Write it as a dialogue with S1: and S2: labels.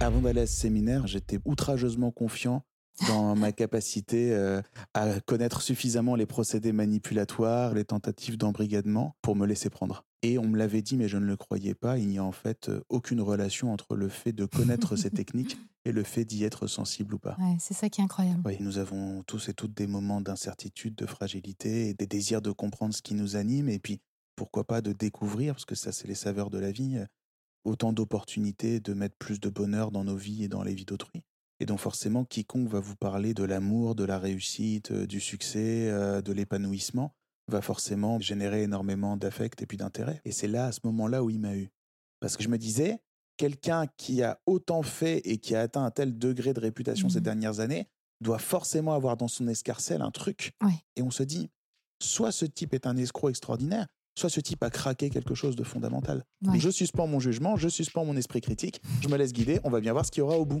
S1: Avant d'aller à ce séminaire, j'étais outrageusement confiant dans ma capacité euh, à connaître suffisamment les procédés manipulatoires, les tentatives d'embrigadement pour me laisser prendre. Et on me l'avait dit, mais je ne le croyais pas, il n'y a en fait euh, aucune relation entre le fait de connaître ces techniques et le fait d'y être sensible ou pas.
S2: Ouais, c'est ça qui est incroyable.
S1: Oui, nous avons tous et toutes des moments d'incertitude, de fragilité, et des désirs de comprendre ce qui nous anime, et puis pourquoi pas de découvrir, parce que ça c'est les saveurs de la vie, euh, autant d'opportunités de mettre plus de bonheur dans nos vies et dans les vies d'autrui. Et donc forcément, quiconque va vous parler de l'amour, de la réussite, euh, du succès, euh, de l'épanouissement, va forcément générer énormément d'affect et puis d'intérêt. Et c'est là, à ce moment-là, où il m'a eu. Parce que je me disais, quelqu'un qui a autant fait et qui a atteint un tel degré de réputation ces
S2: Mhm.
S1: dernières années doit forcément avoir dans son escarcelle un truc.
S2: Ouais.
S1: Et on se dit, soit ce type est un escroc extraordinaire, soit ce type a craqué quelque chose de fondamental.
S2: Ouais.
S1: Je suspends mon jugement, je suspends mon esprit critique, je me laisse guider, on va bien voir ce qu'il y aura au bout.